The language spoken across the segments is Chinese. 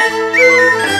Música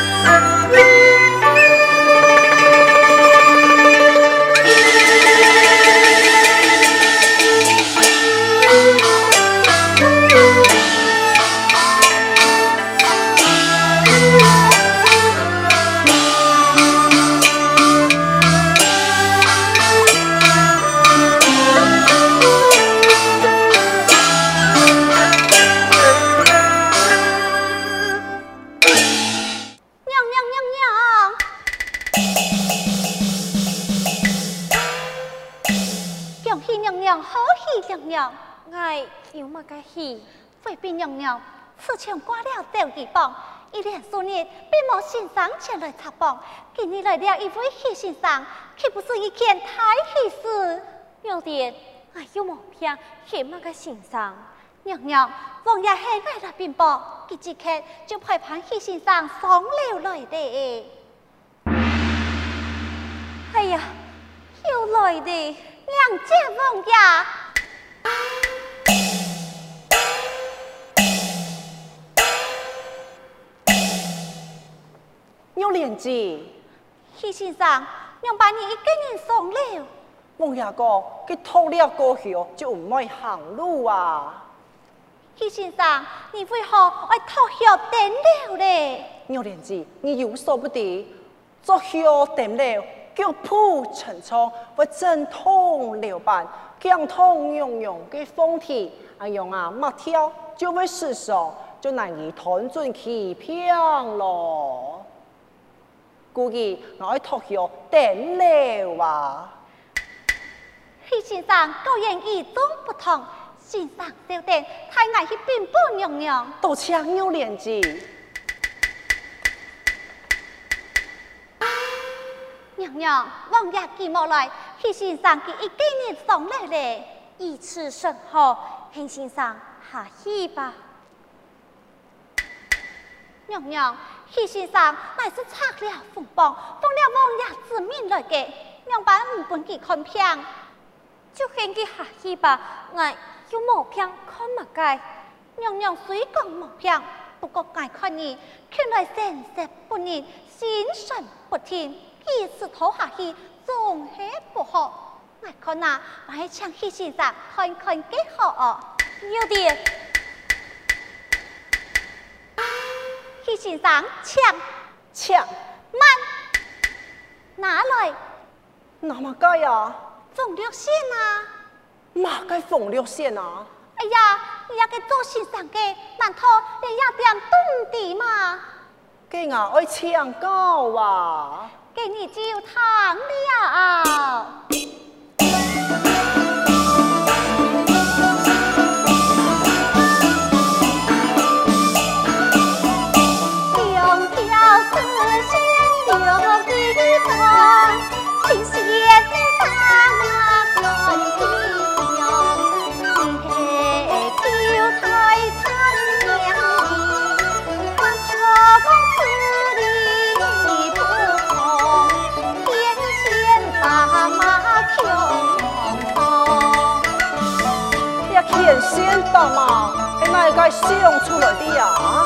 数日并无先生前来查榜。今日来了一位许先生，岂不是一件大喜事？有点，哎有毛病，是么个先生？娘娘，王爷系来了禀报，佢即刻就派潘许先生上楼来的。哎呀，又来的，娘家王爷。有连子，许先生，娘把你一个人送了。孟爷哥，佮脱了过后就唔爱行路啊。许先生，你为何爱脱了等了呢？有连子，你有所不知，脱了等了，脚步沉重，会阵痛流板，脚痛痒痒嘅风体，啊用啊马跳就会失手，就难以团转起平咯。估计我爱脱靴等了哇！许先生果然与众不同，先生小弟太爱去禀报娘娘，都强有廉子。娘娘，王爷寂寞来，许先生给一个人送来了，以此甚好，许先生下去吧。娘娘。许先生乃是拆了凤榜，奉了王爷之命来嘅，娘把唔本佢看片，就献佢下去吧。我有毛片看乜嘅？娘娘虽讲毛片，不过爱看你，看来神色不宁，心神不定，意思拖下去，总系不好。我看哪，我请许先生看看几好哦。有点。许先生，抢抢慢，拿来，那么该呀？缝六线啊！嘛该缝六线啊！哎呀，你要给做先生的，难道你要点动地吗？给我爱抢高啊！给你就糖了。真的吗那也该想出来的呀啊。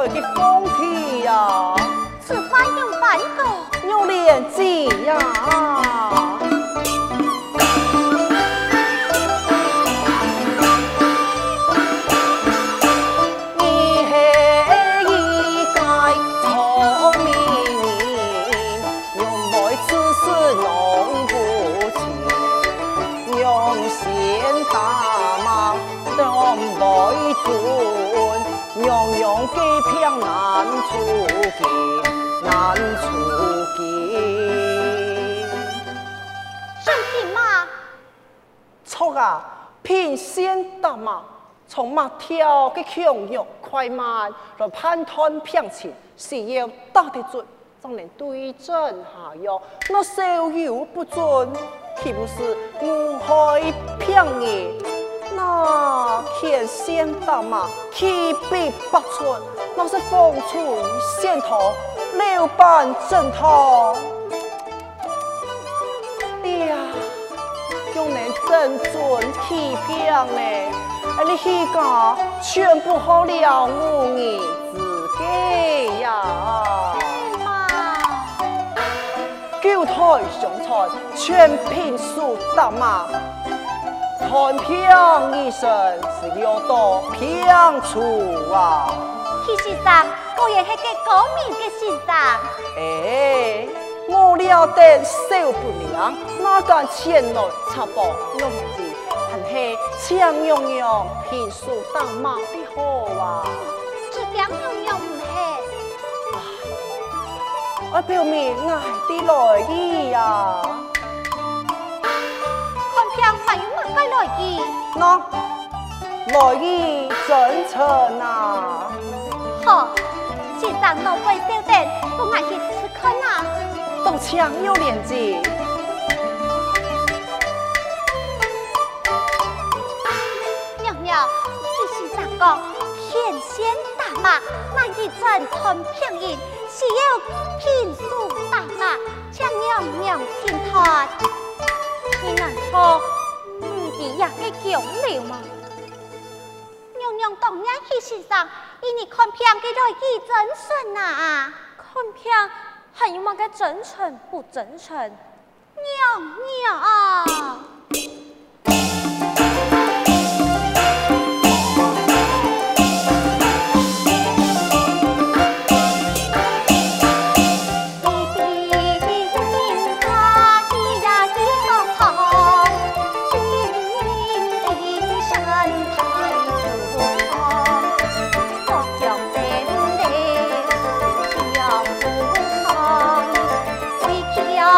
Goalkeeper 跳嘅强弱快慢来判断平情，是要打得准，才能对症下药。那稍有不准，岂不是误害平日？那天先打马，气必不纯，那是风吹线头，六板正堂。呀，用能正准气平呢？而你去讲，全部好了我儿自己呀！妈，九台上菜，全凭数打马。看平一生是要到平处啊！其实上，果然系个高明的先生。哎，我了得受不了，哪敢前来插播？用字很系强洋洋，凭数打马的好啊！这强洋洋唔系，我表明爱的来意呀！看平还有乜嘅来意？喏，来意真诚啊！好，先生老辈少点，我爱去吃看啊！都强有年纪。讲，天仙打马，那一阵看平日，是要凭数打马，请娘娘听他。你难道，唔知也嘅强了吗？娘娘当年去先生，以你看平嘅来一真顺啊！看平还有么个真诚不真诚？娘娘。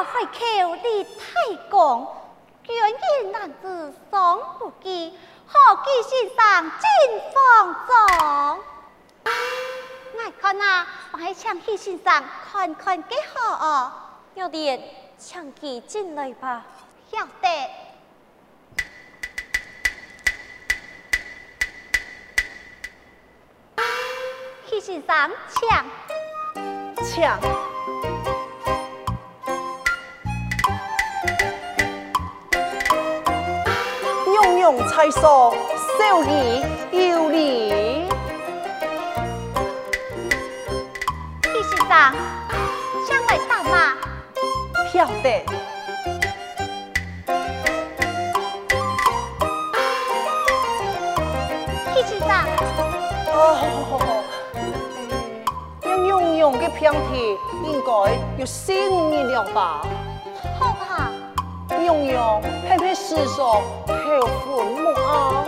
真叫海口立太公，居然男子双不记，何其先生金凤中？我看啊，我还想去先生看看几好哦。有点抢记进来吧，晓得。去先生抢。抢，用用才说，手艺有礼。李先生，想来打马？晓得。李先生。哦。用嘅平替应该有新意了吧？好吧。用用偏偏世上头昏目翳，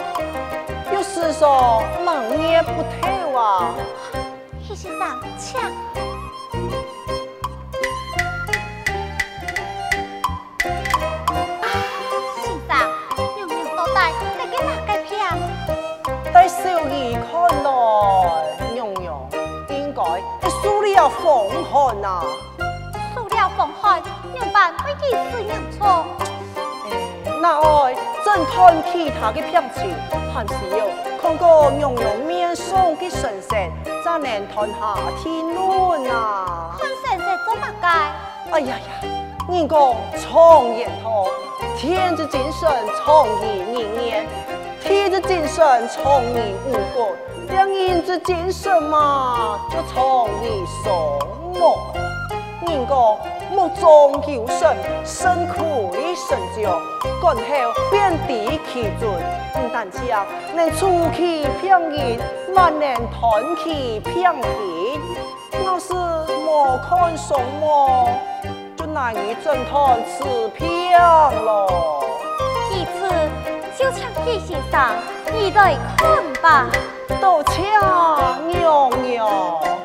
有世上冷热不透啊。李先生，请。先生，用用到底你嘅哪个平？带小儿看来，娘娘应该。输了风寒呐、啊，输了风寒，娘办会几时娘错？哎，那爱看其他的平情，还是要看个娘娘面上的神色，才能谈下天论啊。看神色做乜嘅？哎呀呀，你讲常言道，天之精神充溢年年，天之精神充溢五谷，两人之精神嘛，就充溢双目。人讲目中有神，身苦力神救，肝后遍地其准。不但这样，能出其平阴，万能断其平平。要是莫看双目。难以挣脱此片咯。其次，就请记先生，你来看吧。多谢娘娘。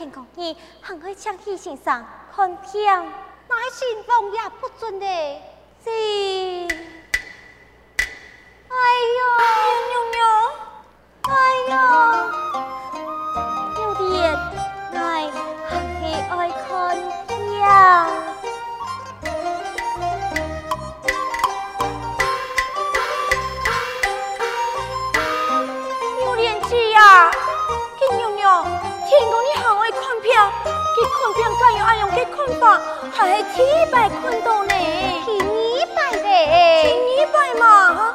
天公爷，还会请许先生看片，乃信奉也不准的。是。哎呦，娘娘，哎呦，看法，还是天白看到呢？天白嘞，天白嘛。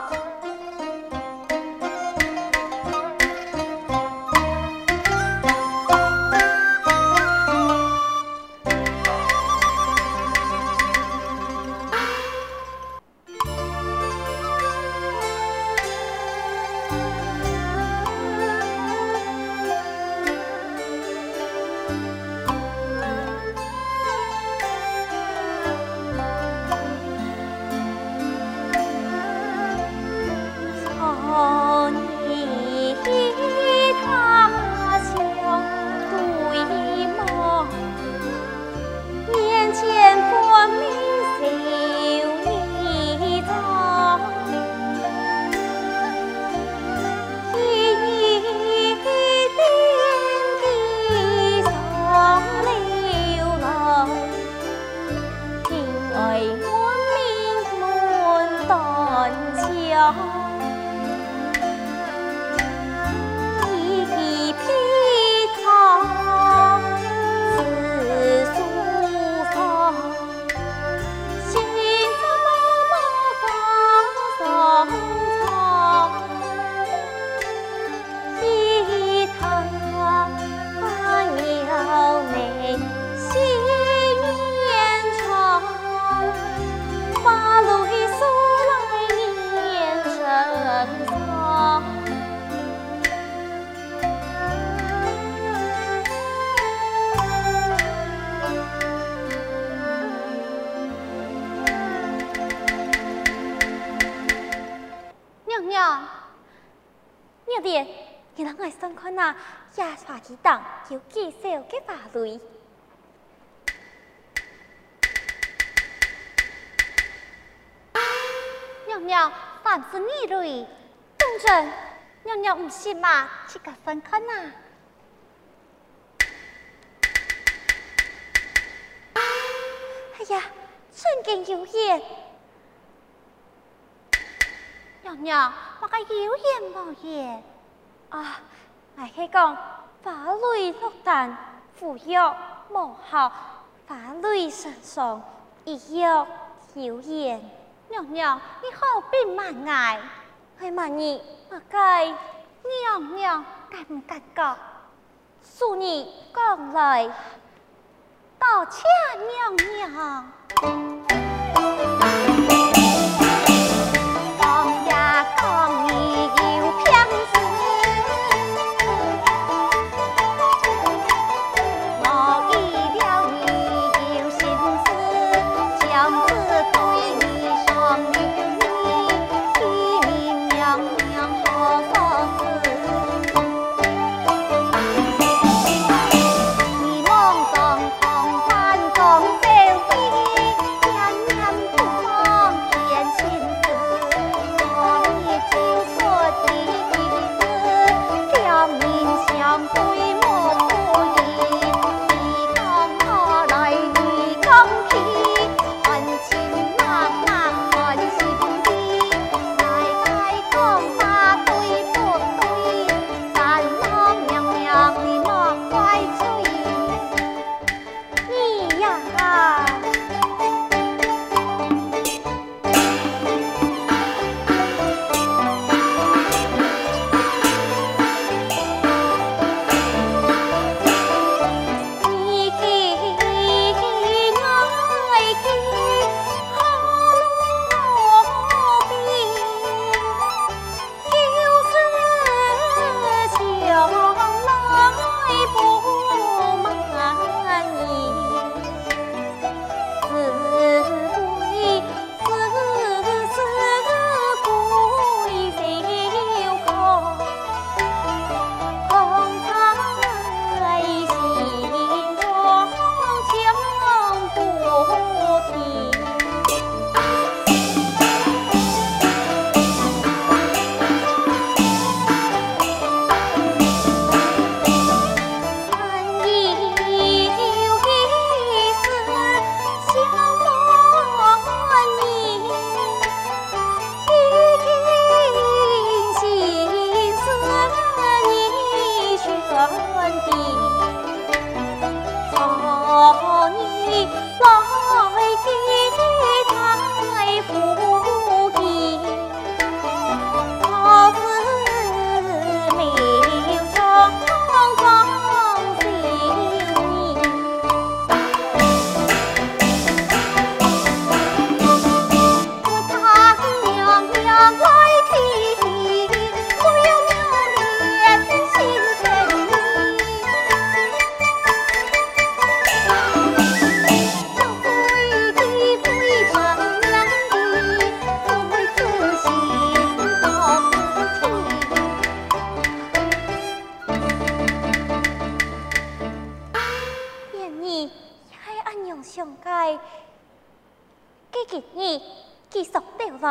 了。几档有几少嘅法律？娘娘，凡是你类，当真？娘娘唔信嘛？去个分看呐！哎呀，真嘅有眼！娘娘，我个有言冇言啊？我系讲。法律落单，扶摇无效；法律神爽，一摇有言。娘娘，你何必瞒爱？系瞒你，我该。娘娘，敢唔敢讲？恕你讲来，多谢娘娘。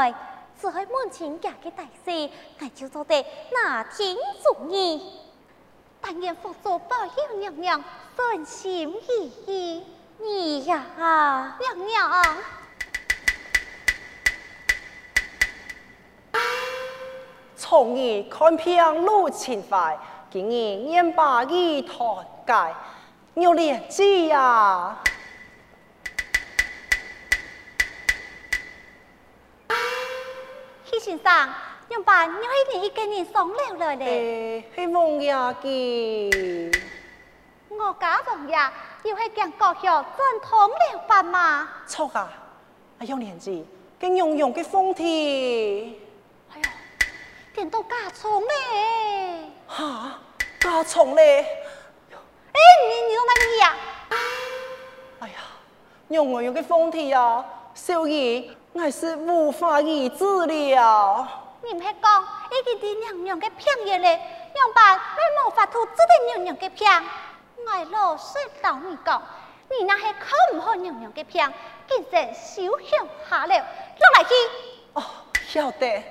来，只系门前夹嘅大事，我就做得那天足矣。但愿佛祖保佑娘娘顺心如意。你呀，啊，娘娘。从你看遍路情怀，今日念把一团解，有连记呀。先生，用把你一年一个人送了来嘞。诶，系王爷嘅。我家王爷又系讲国学正统了吧嘛？错啊，哎有连记，跟用用嘅风体。点到家宠嘞？哈，家宠嘞？哎，你你到哪里呀？哎呀，用我用的风体呀，小儿我是无法医治了。你唔系讲已经啲娘娘嘅病嘢咧，娘爸你无法度治得娘娘嘅病。我老实同你讲，你那系靠唔好娘娘嘅病，今日休想下了，落来去。哦，晓得。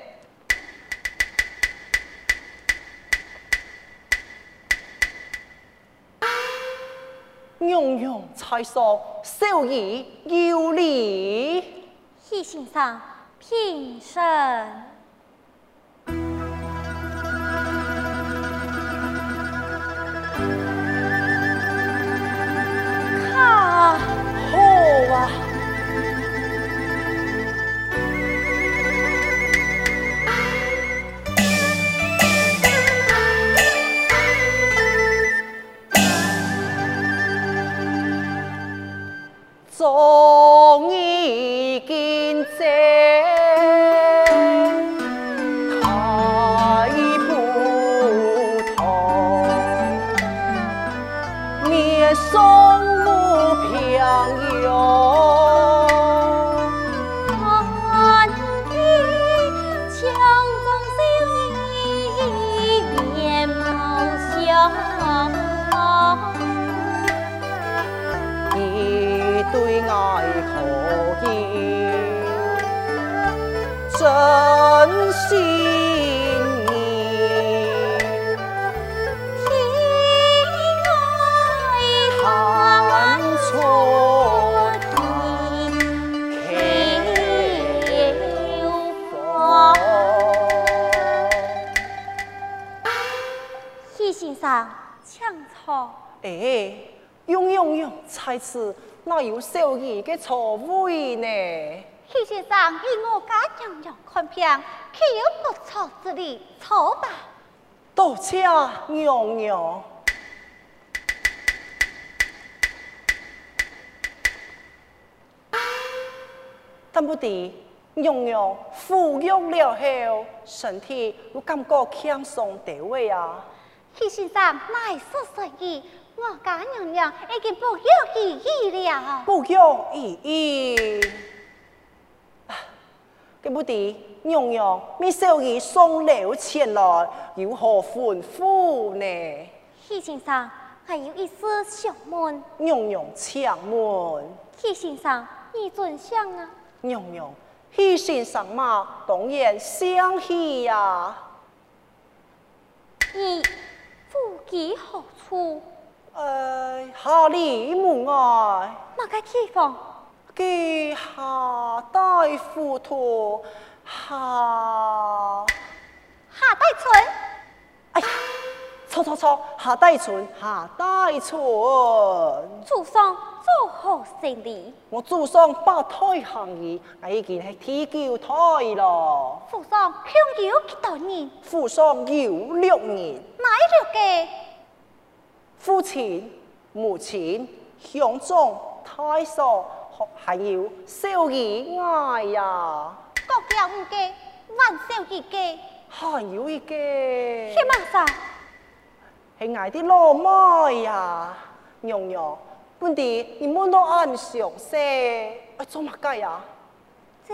娘娘才说，小儿有礼。许先生，平身。哎，用用用，才是哪有小儿的错位呢？许先生，以我家娘娘看病，岂有不错之理？错吧？多谢娘娘。但不敌娘娘服药了后，身体有感觉轻松得位啊。许先生，乃说实意。我家娘娘已经不药而医了，不药而医。这不敌娘娘，你小儿送了钱来，有何吩咐呢？许先生，还有一事想问。娘娘请问。许先生，你尊相啊？娘娘，许先生嘛，当然相喜呀。你夫几何处？呃，下里门外，哪个地方？给下代糊涂，下下代村。哎呀，错错错，下代村，下代村。祖上做何姓李？我祖上八胎行义，我已经系第九胎咯。父上享有几多年？父上有六年。哪六个？父亲、母亲、兄长、太叔，还有小儿哎呀。各家五个，万少一个。还有一个。系爱的老妹呀，娘娘，本地你们都安上些，哎做乜嘢呀？这。